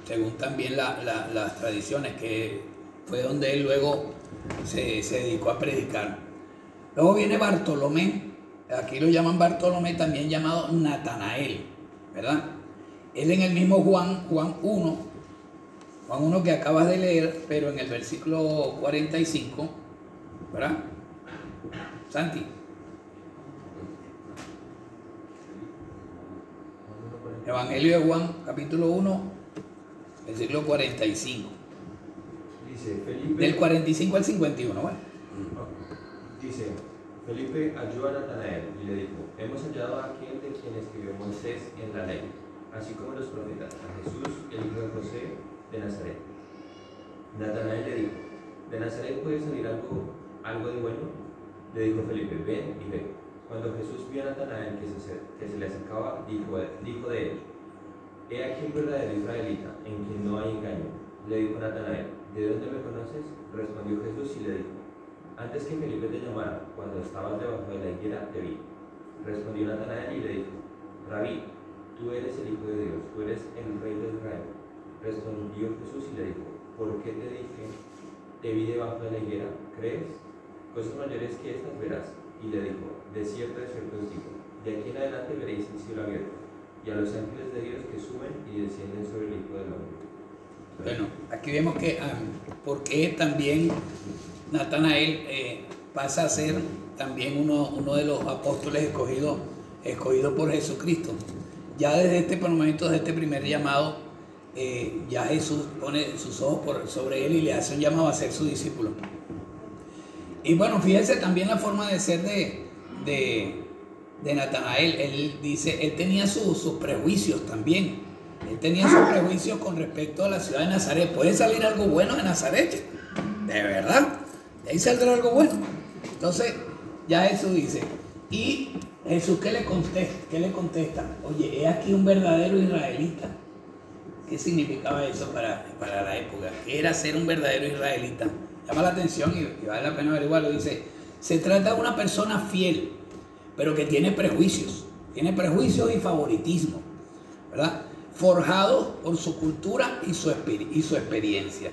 según también la, la, las tradiciones, que fue donde él luego se, se dedicó a predicar. Luego viene Bartolomé, aquí lo llaman Bartolomé, también llamado Natanael, ¿verdad? Él en el mismo Juan, Juan 1, Juan 1 que acabas de leer, pero en el versículo 45, ¿verdad? Santi. Evangelio de Juan, capítulo 1, versículo 45. Dice Felipe. Del 45 al 51, bueno. Dice, Felipe halló a Natanael y le dijo, hemos hallado a aquel de quien escribió Moisés en la ley, así como los profetas, a Jesús, el hijo de José de Nazaret. Natanael le dijo, ¿de Nazaret puede salir algo, algo de bueno? Le dijo Felipe, ven y ve. Cuando Jesús vio a Natanael que se, que se le acercaba, dijo, dijo de él, he aquí un verdadero israelita, en quien no hay engaño. Le dijo Natanael, ¿de dónde me conoces? Respondió Jesús y le dijo, antes que Felipe te llamara, cuando estabas debajo de la higuera, te vi. Respondió Natanael y le dijo, Rabí, tú eres el Hijo de Dios, tú eres el Rey de Israel. Respondió Jesús y le dijo, ¿por qué te dije, te vi debajo de la higuera? ¿Crees? Cosas mayores que estas verás. Y le dijo, de cierto, de cierto os digo, de aquí en adelante veréis el cielo abierto, y a los ángeles de Dios que suben y descienden sobre el Hijo del Hombre. Bueno, aquí vemos que porque también Natanael eh, pasa a ser también uno, uno de los apóstoles escogidos escogido por Jesucristo. Ya desde este momento, desde este primer llamado, eh, ya Jesús pone sus ojos por, sobre él y le hace un llamado a ser su discípulo. Y bueno, fíjense también la forma de ser de, de, de Natanael. Él dice, él tenía sus prejuicios también. Él tenía sus prejuicios con respecto a la ciudad de Nazaret. ¿Puede salir algo bueno de Nazaret? De verdad. De ahí saldrá algo bueno. Entonces, ya Jesús dice, y Jesús, ¿qué le contesta? ¿Qué le contesta? Oye, he aquí un verdadero israelita. ¿Qué significaba eso para, para la época? ¿Qué era ser un verdadero israelita? Llama la atención y, vale la pena averiguarlo. Dice, se trata de una persona fiel, pero que tiene prejuicios. Tiene prejuicios y favoritismo, ¿verdad? Forjado por su cultura y su, y su experiencia.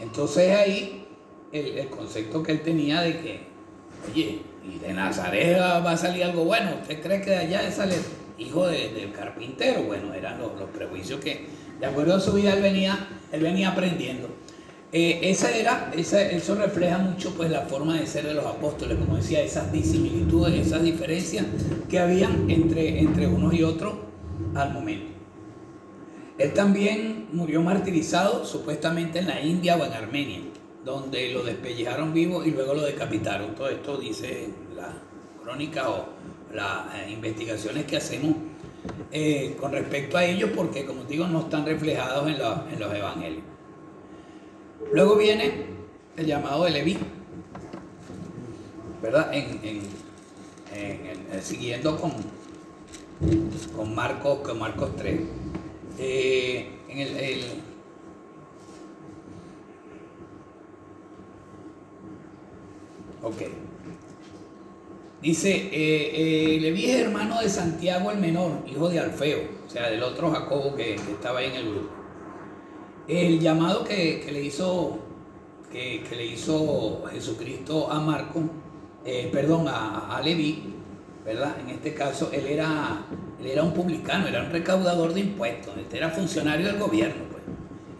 Entonces ahí el, concepto que él tenía de que, oye, y de Nazaret va a salir algo bueno. ¿Usted cree que de allá sale hijo de, del carpintero? Bueno, eran los, los, prejuicios que, de acuerdo a su vida, él venía, él venía aprendiendo. Eh, esa era, eso refleja mucho pues la forma de ser de los apóstoles, como decía, esas disimilitudes, esas diferencias que habían entre, entre unos y otros al momento. Él también murió martirizado supuestamente en la India o en Armenia donde lo despellejaron vivo y luego lo decapitaron. Todo esto dice la crónica o las eh, investigaciones que hacemos eh, con respecto a ellos, porque como digo, no están reflejados en los evangelios. Luego viene el llamado de Leví, ¿verdad? En, en, siguiendo con, con, Marcos, con Marcos 3. Eh, el, Ok. Dice, eh, eh, es hermano de Santiago el menor, hijo de Alfeo, o sea, del otro Jacobo que, que estaba ahí en el grupo. El llamado que, que le hizo que, que, le hizo Jesucristo a Marco, eh, perdón, a, a, Leví, ¿verdad? En este caso, él era, él era un publicano, era un recaudador de impuestos, este era funcionario del gobierno, pues.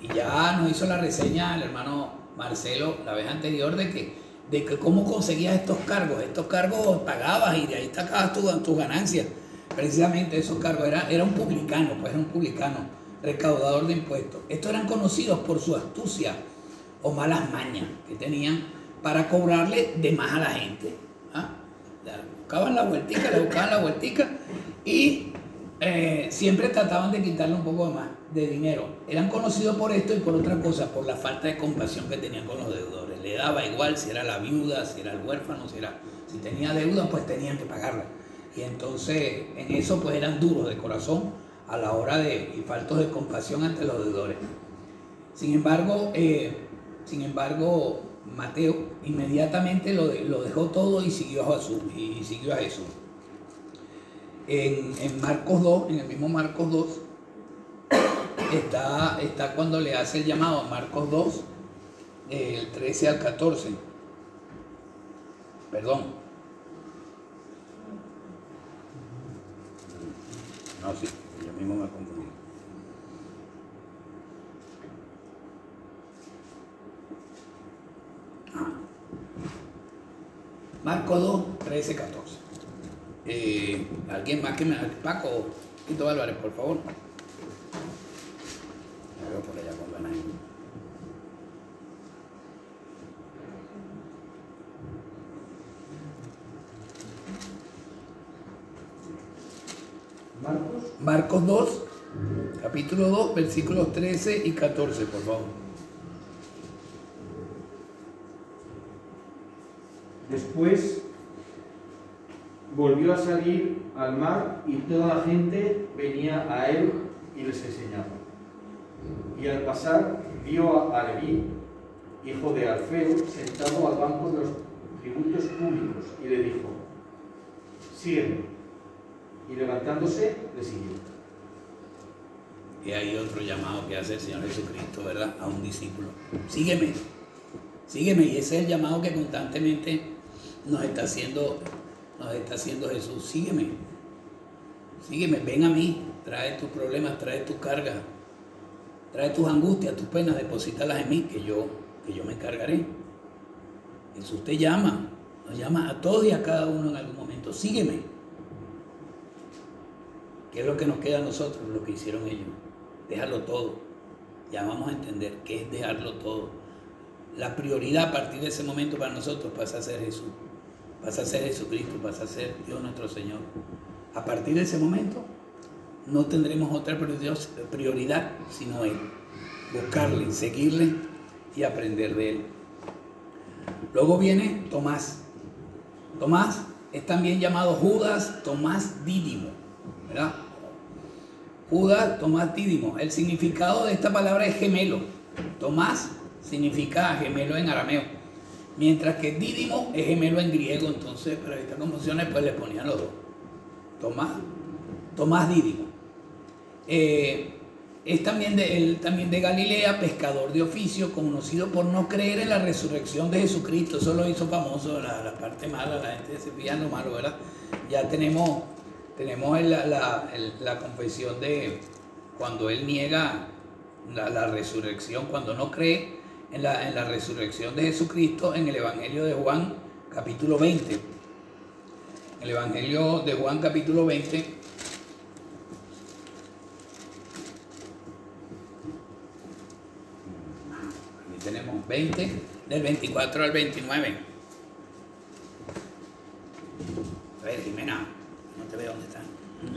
Y ya nos hizo la reseña el hermano Marcelo la vez anterior de que de que cómo conseguías estos cargos. Estos cargos pagabas y de ahí sacabas tus tu ganancias. Precisamente esos cargos. Era, era un publicano, pues era un publicano, recaudador de impuestos. Estos eran conocidos por su astucia o malas mañas que tenían para cobrarle de más a la gente. ¿Ah? Le buscaban la vueltica, le buscaban la vueltica y eh, siempre trataban de quitarle un poco más de dinero. Eran conocidos por esto y por otra cosa, por la falta de compasión que tenían con los deudores le daba igual si era la viuda, si era el huérfano, si, era, si tenía deuda, pues tenían que pagarla. Y entonces en eso pues eran duros de corazón a la hora de, y faltos de compasión ante los deudores. Sin embargo, eh, sin embargo, Mateo inmediatamente lo, lo, dejó todo y siguió a Jesús. Y siguió a Jesús. En, en, Marcos 2, en el mismo Marcos 2, está, está cuando le hace el llamado a Marcos 2, el 13 al 14. Perdón. No, sí, yo mismo me confundí. Ah. Marco 2, 13, 14. Eh, ¿Alguien más que me... Paco, Quito Álvarez, por favor. Me veo por allá con ganas. Marcos, Marcos 2, capítulo 2, versículos 13 y 14, por favor. Después volvió a salir al mar y toda la gente venía a él y les enseñaba. Y al pasar vio a Leví, hijo de Alfeo, sentado al banco de los tributos públicos y le dijo, sígueme. Y levantándose le siguió. Y hay otro llamado que hace el Señor Jesucristo, ¿verdad? A un discípulo. Sígueme, sígueme. Y ese es el llamado que constantemente nos está haciendo, nos está haciendo Jesús. Sígueme, sígueme, ven a mí, trae tus problemas, trae tus cargas, trae tus angustias, tus penas, deposítalas en mí, que yo, que yo me encargaré. Jesús te llama, nos llama a todos y a cada uno en algún momento. Sígueme. ¿Qué es lo que nos queda a nosotros? Lo que hicieron ellos. Déjalo todo. Ya vamos a entender qué es dejarlo todo. La prioridad a partir de ese momento para nosotros pasa a ser Jesús. Pasa a ser Jesucristo, pasa a ser Dios nuestro Señor. A partir de ese momento no tendremos otra prioridad sino Él. Buscarle, seguirle y aprender de Él. Luego viene Tomás. Tomás es también llamado Judas Tomás Dídimo. ¿Verdad? Judas, Tomás Dídimo. El significado de esta palabra es gemelo. Tomás significa gemelo en arameo. Mientras que Dídimo es gemelo en griego. Entonces, para evitar confusiones, pues le ponían los dos. Tomás, Tomás Dídimo. Eh, es también de, también de Galilea, pescador de oficio, conocido por no creer en la resurrección de Jesucristo. Eso lo hizo famoso, la, parte mala, la gente se fija lo malo, ¿verdad? Ya tenemos tenemos la, la, confesión de cuando él niega la, resurrección, cuando no cree en la, en la resurrección de Jesucristo en el Evangelio de Juan capítulo 20. El Evangelio de Juan capítulo 20. Aquí tenemos 20, del 24 al 29. A ver, Jimena ve dónde está.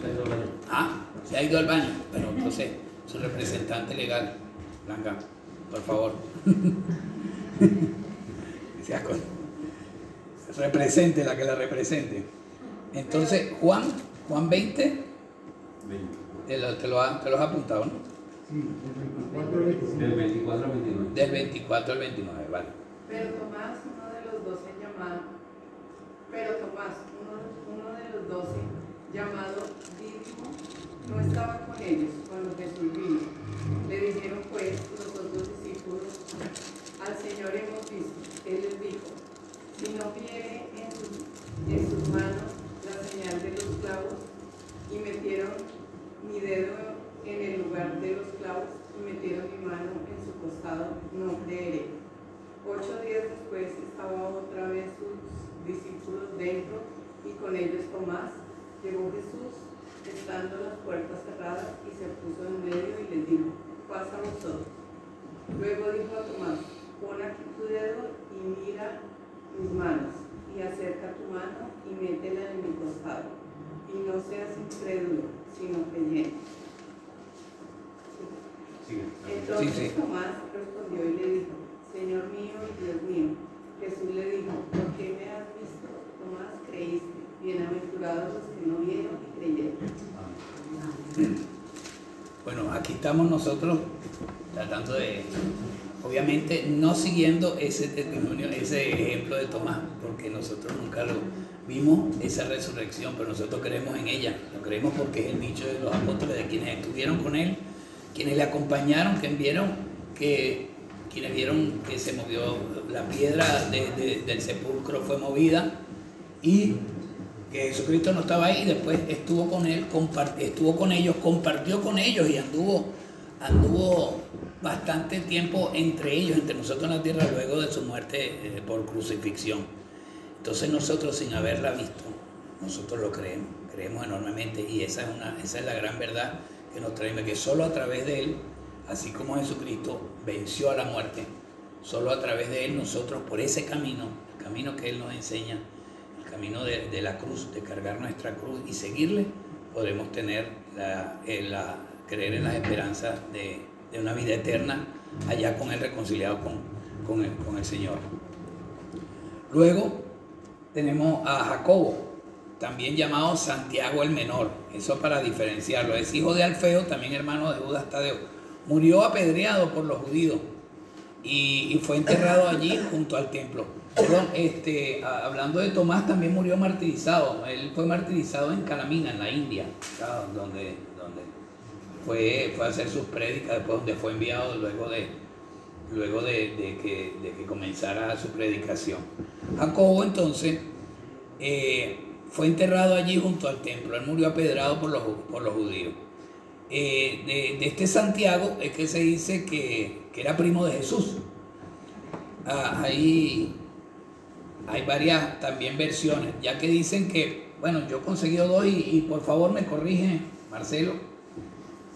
Se ha ido al baño. Ah, se ha ido al baño. Pero entonces, su representante legal, Blanca, por favor. <laughs> represente la que la represente. Entonces, Juan, Juan 20, te lo, te lo, has apuntado, ¿no? Sí, del 24 al 29. Del 24 al 29, vale. Pero Tomás, uno de los doce llamado, pero Tomás, uno, uno de los doce llamado Dídimo, no estaba con ellos cuando Jesús vino. Le dijeron pues los otros discípulos, al Señor hemos visto. Él les dijo, si no viere en sus, en sus manos la señal de los clavos y metieron mi dedo en el lugar de los clavos y metieron mi mano en su costado, no creeré. Ocho días después estaba otra vez sus discípulos dentro y con ellos Tomás Llegó Jesús, estando las puertas cerradas, y se puso en medio y les dijo, pasa vosotros. Luego dijo a Tomás, pon aquí tu dedo y mira mis manos, y acerca tu mano y métela en mi costado, y no seas incrédulo, sino creyente. Entonces Tomás respondió y le dijo, Señor mío y Dios mío. Jesús le dijo, ¿por qué me has visto? Tomás, creíste. Bienaventurados los que no vieron y creyeron. Bueno, aquí estamos nosotros tratando de, obviamente, no siguiendo ese testimonio, ese ejemplo de Tomás, porque nosotros nunca lo vimos, esa resurrección, pero nosotros creemos en ella, lo creemos porque es el dicho de los apóstoles, de quienes estuvieron con él, quienes le acompañaron, quienes vieron que, quienes vieron que se movió la piedra del sepulcro, fue movida y que Jesucristo no estaba ahí, después estuvo con él, estuvo con ellos, compartió con ellos y anduvo, anduvo bastante tiempo entre ellos, entre nosotros en la tierra, luego de su muerte eh, por crucifixión. Entonces nosotros sin haberla visto, nosotros lo creemos, creemos enormemente y esa es, una, esa es la gran verdad que nos trae, que solo a través de Él, así como Jesucristo venció a la muerte, solo a través de Él nosotros por ese camino, el camino que Él nos enseña, camino de, la cruz, de cargar nuestra cruz y seguirle, podremos tener la, eh, creer en las esperanzas de, una vida eterna allá con Él reconciliado con, el, con el Señor. Luego tenemos a Jacobo, también llamado Santiago el Menor, eso para diferenciarlo, es hijo de Alfeo, también hermano de Judas Tadeo. Murió apedreado por los judíos y, y fue enterrado allí junto al templo. Este, hablando de Tomás, también murió martirizado. Él fue martirizado en Calamina, en la India, donde, donde fue, fue a hacer sus prédicas, después donde fue enviado luego de, luego de, que, comenzara su predicación. Jacobo entonces eh, fue enterrado allí junto al templo. Él murió apedrado por los, por los judíos. Eh, de, este Santiago es que se dice que, era primo de Jesús. Ah, ahí hay varias también versiones, ya que dicen que, bueno, yo he conseguido dos y, por favor me corrige, Marcelo,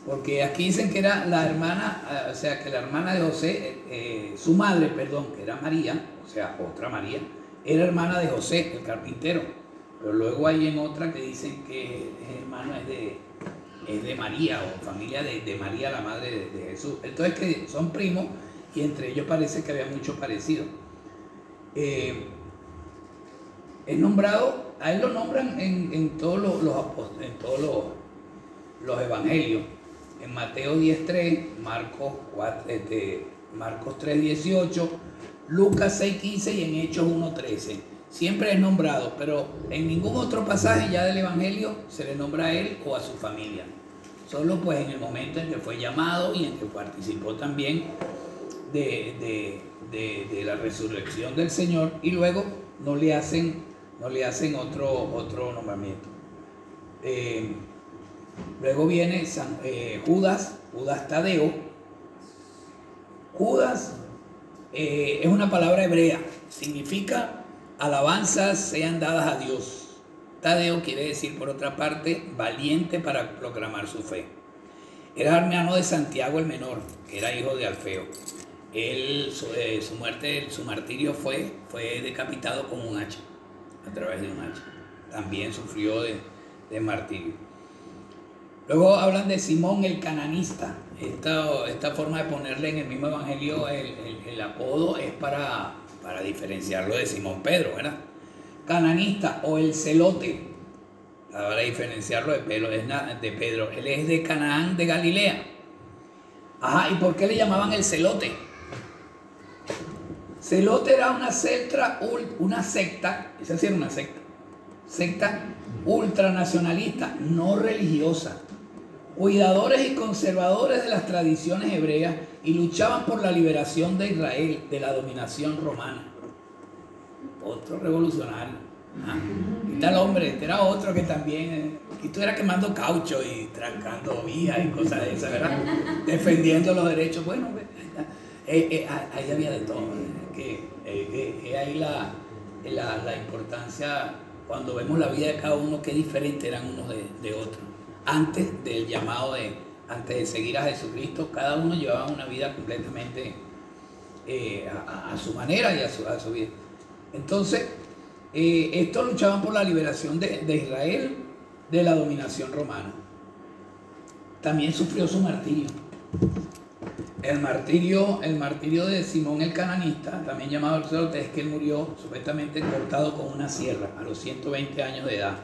porque aquí dicen que era la hermana, eh, o sea, que la hermana de José, eh, eh, su madre, perdón, que era María, o sea, otra María, era hermana de José, el carpintero, pero luego hay en otra que dicen que es hermano es de, es de María o familia de, María, la madre de, Jesús. Entonces que son primos y entre ellos parece que había mucho parecido es nombrado, a él lo nombran en, todos los, en todos los, evangelios. En Mateo 10.3, Marcos, 4, este, Marcos 3.18, Lucas 6.15 y en Hechos 1.13. Siempre es nombrado, pero en ningún otro pasaje ya del Evangelio se le nombra a él o a su familia. Solo pues en el momento en que fue llamado y en que participó también de, de la resurrección del Señor y luego no le hacen no le hacen otro, otro nombramiento. Eh, luego viene eh, Judas, Judas Tadeo. Judas eh, es una palabra hebrea, significa alabanzas sean dadas a Dios. Tadeo quiere decir, por otra parte, valiente para proclamar su fe. Era hermano de Santiago el Menor, que era hijo de Alfeo. Él, su, su muerte, su martirio fue, fue decapitado con un hacha a través de un hacha. También sufrió de, martirio. Luego hablan de Simón el cananista. Esta, esta forma de ponerle en el mismo evangelio el, apodo es para, para diferenciarlo de Simón Pedro, ¿verdad? Cananista o el celote. Para diferenciarlo de Pedro, de Pedro. Él es de Canaán de Galilea. Ajá, ¿y por qué le llamaban el celote? Celote era una secta, una secta, esa sí era una secta, secta ultranacionalista, no religiosa, cuidadores y conservadores de las tradiciones hebreas y luchaban por la liberación de Israel de la dominación romana. Otro revolucionario. ¿ah? Y tal hombre, este era otro que también, eh, esto era quemando caucho y trancando vías y cosas de esas, ¿verdad? <laughs> Defendiendo los derechos. Bueno, eh, eh, ahí había de todo que es ahí la, la, importancia cuando vemos la vida de cada uno, qué diferente eran unos de, otros. Antes del llamado de, antes de seguir a Jesucristo, cada uno llevaba una vida completamente eh, a, su manera y a su, a su vida. Entonces, eh, estos luchaban por la liberación de, de Israel de la dominación romana. También sufrió su martirio. El martirio, el martirio de Simón el Cananista, también llamado el celote, es que él murió supuestamente cortado con una sierra a los 120 años de edad.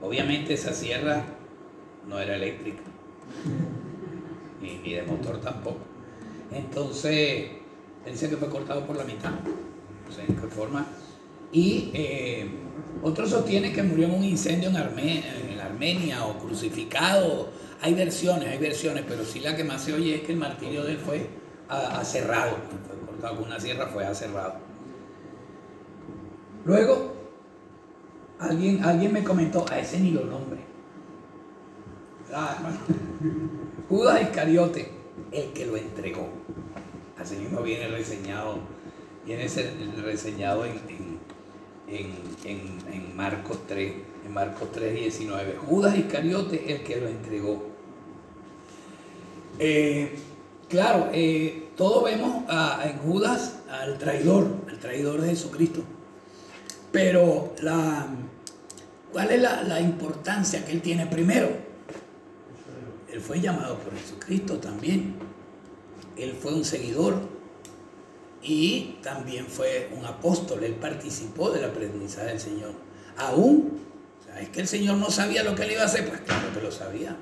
Obviamente esa sierra no era eléctrica, <laughs> ni, de motor tampoco. Entonces, él dice que fue cortado por la mitad. No sé en qué forma. Y eh, otro sostiene que murió en un incendio en, en Armenia o crucificado hay versiones, hay versiones, pero sí la que más se oye es que el martirio de él fue aserrado, fue cortado con sierra, fue aserrado. Luego, Alguien, alguien me comentó, a ese ni lo nombre. Ah. <laughs> Judas Iscariote, el que lo entregó. Así mismo viene reseñado, viene reseñado en, en, en, en Marcos 3, en Marcos 3, 19. Judas Iscariote, el que lo entregó. Eh, claro, eh, todos vemos a, en Judas al traidor, al traidor de Jesucristo. Pero la, ¿cuál es la, importancia que él tiene primero? Él fue llamado por Jesucristo también. Él fue un seguidor y también fue un apóstol. Él participó de la aprendizaje del Señor. Aún, es que el Señor no sabía lo que él iba a hacer, pues claro que lo sabía.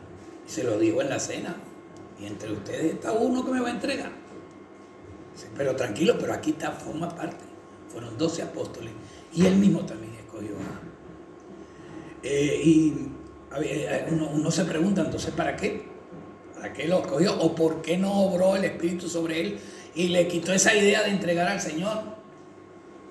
Y se lo dijo en la cena. Y entre ustedes está uno que me va a entregar. Pero tranquilo, pero aquí está, forma parte. Fueron 12 apóstoles. Y él mismo también escogió a. Eh, y eh, uno, uno se pregunta, entonces, ¿para qué? ¿Para qué lo escogió? ¿O por qué no obró el Espíritu sobre él y le quitó esa idea de entregar al Señor?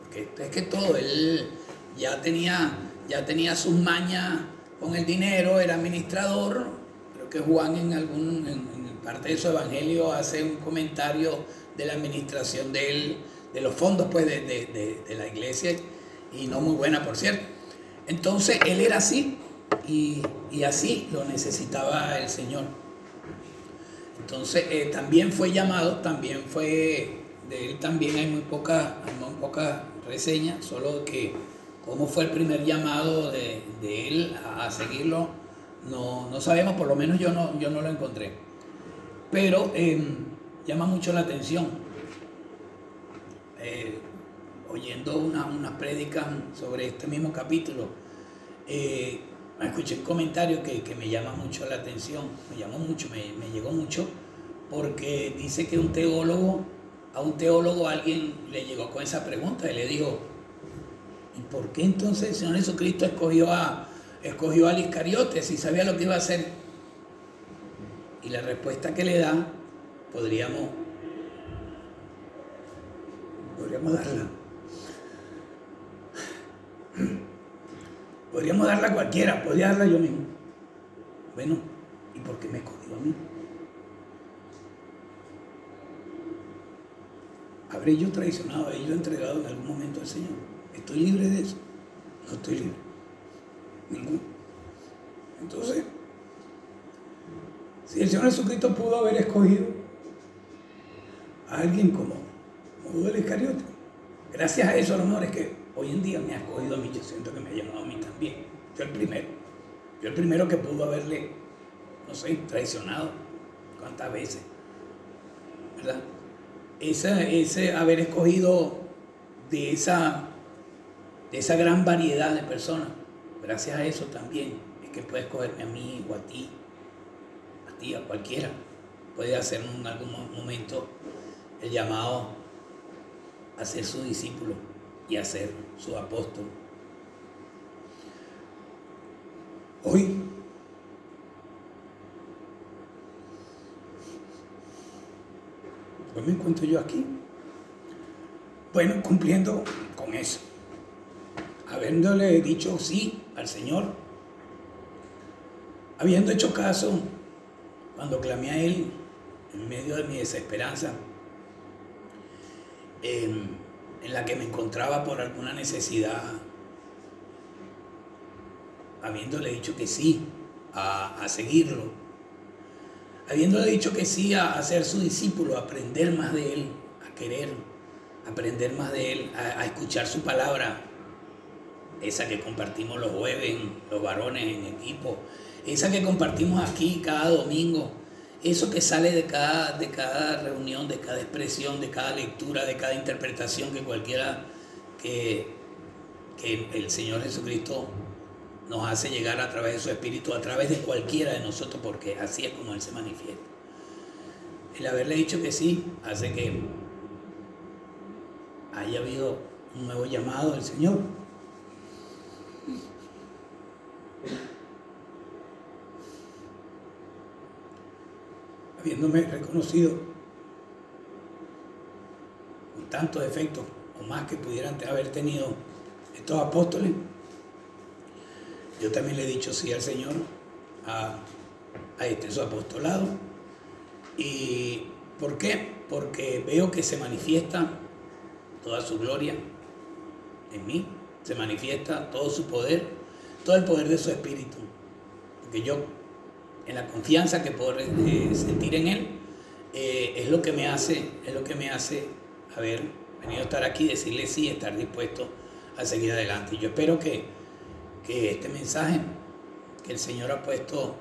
Porque es que todo, él ya tenía, ya tenía sus mañas con el dinero, era administrador. Creo que Juan en algún, parte de su evangelio hace un comentario de la administración de él, de los fondos pues de, de- la iglesia, y no muy buena por cierto. Entonces él era así, y, y así lo necesitaba el Señor. Entonces eh, también fue llamado, también fue, de él también hay muy poca, hay muy poca reseña, solo que cómo fue el primer llamado de, él a, seguirlo, no, no sabemos, por lo menos yo no, yo no lo encontré. Pero eh, llama mucho la atención. Eh, oyendo una, una prédica sobre este mismo capítulo, eh, escuché un comentario que, que me llama mucho la atención, me llamó mucho, me, me llegó mucho, porque dice que un teólogo, a un teólogo alguien le llegó con esa pregunta y le dijo, ¿y por qué entonces el Señor Jesucristo escogió a, escogió al Iscariote si sabía lo que iba a hacer? Y la respuesta que le da, podríamos, podríamos darla. Podríamos darla a cualquiera, podría darla yo mismo. Bueno, ¿y por qué me escogió a mí? ¿Habré yo traicionado, habré yo entregado en algún momento al Señor? ¿Estoy libre de eso? No estoy libre. Ninguno. Entonces, si el Señor Jesucristo pudo haber escogido a alguien como Judas el Iscariote, gracias a eso a lo es que hoy en día me ha escogido a mí, yo siento que me ha llamado a mí también. Yo el primero. Yo el primero que pudo haberle, no sé, traicionado. ¿Cuántas veces? ¿Verdad? Ese, ese haber escogido de esa, de esa gran variedad de personas, gracias a eso también es que puede escogerme a mí o a ti, a ti, a cualquiera. Puede hacer en algún mo- momento el llamado a ser su discípulo y a ser su apóstol. Hoy Hoy me encuentro yo aquí. Bueno, cumpliendo con eso. Habiéndole dicho sí al Señor. Habiendo hecho caso cuando clamé a Él en medio de mi desesperanza, em, en la que me encontraba por alguna necesidad, habiéndole dicho que sí a, seguirlo, habiéndole dicho que sí a, ser su discípulo, a aprender más de Él, a querer aprender más de Él, a escuchar su palabra, esa que compartimos los jueves, los varones en equipo, esa que compartimos aquí cada domingo, eso que sale de cada, de cada reunión, de cada expresión, de cada lectura, de cada interpretación que cualquiera que, que el Señor Jesucristo nos hace llegar a través de su Espíritu, a través de cualquiera de nosotros, porque así es como Él se manifiesta. El haberle dicho que sí hace que haya habido un nuevo llamado del Señor. Habiéndome reconocido con tantos defectos o más que pudieran haber tenido estos apóstoles, yo también le he dicho sí al Señor, a, a este su apostolado. ¿Y por qué? Porque veo que se manifiesta toda su gloria en mí, se manifiesta todo su poder, todo el poder de su espíritu. Porque yo, en la confianza que puedo eh, sentir en Él, eh, es lo que me hace, es lo que me hace haber venido a estar aquí, decirle sí, estar dispuesto a seguir adelante. Y yo espero que, que este mensaje que el Señor ha puesto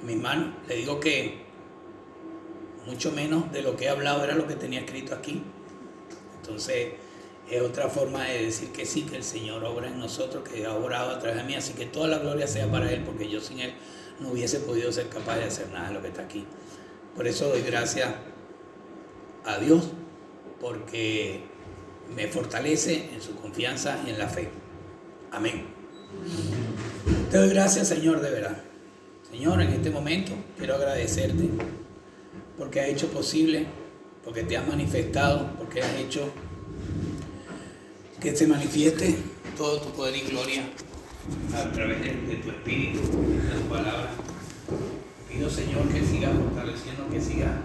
en mis manos, le digo que mucho menos de lo que he hablado era lo que tenía escrito aquí. Entonces, es otra forma de decir que sí, que el Señor obra en nosotros, que ha obrado a través de mí, así que toda la gloria sea para Él, porque yo sin Él no hubiese podido ser capaz de hacer nada de lo que está aquí. Por eso doy gracias a Dios, porque me fortalece en su confianza y en la fe. Amén. Te doy gracias, Señor, de verdad. Señor, en este momento quiero agradecerte porque has hecho posible, porque te has manifestado, porque has hecho que se manifieste todo tu poder y gloria a través de, tu espíritu, de tu palabra. Pido, Señor, que siga fortaleciendo, que siga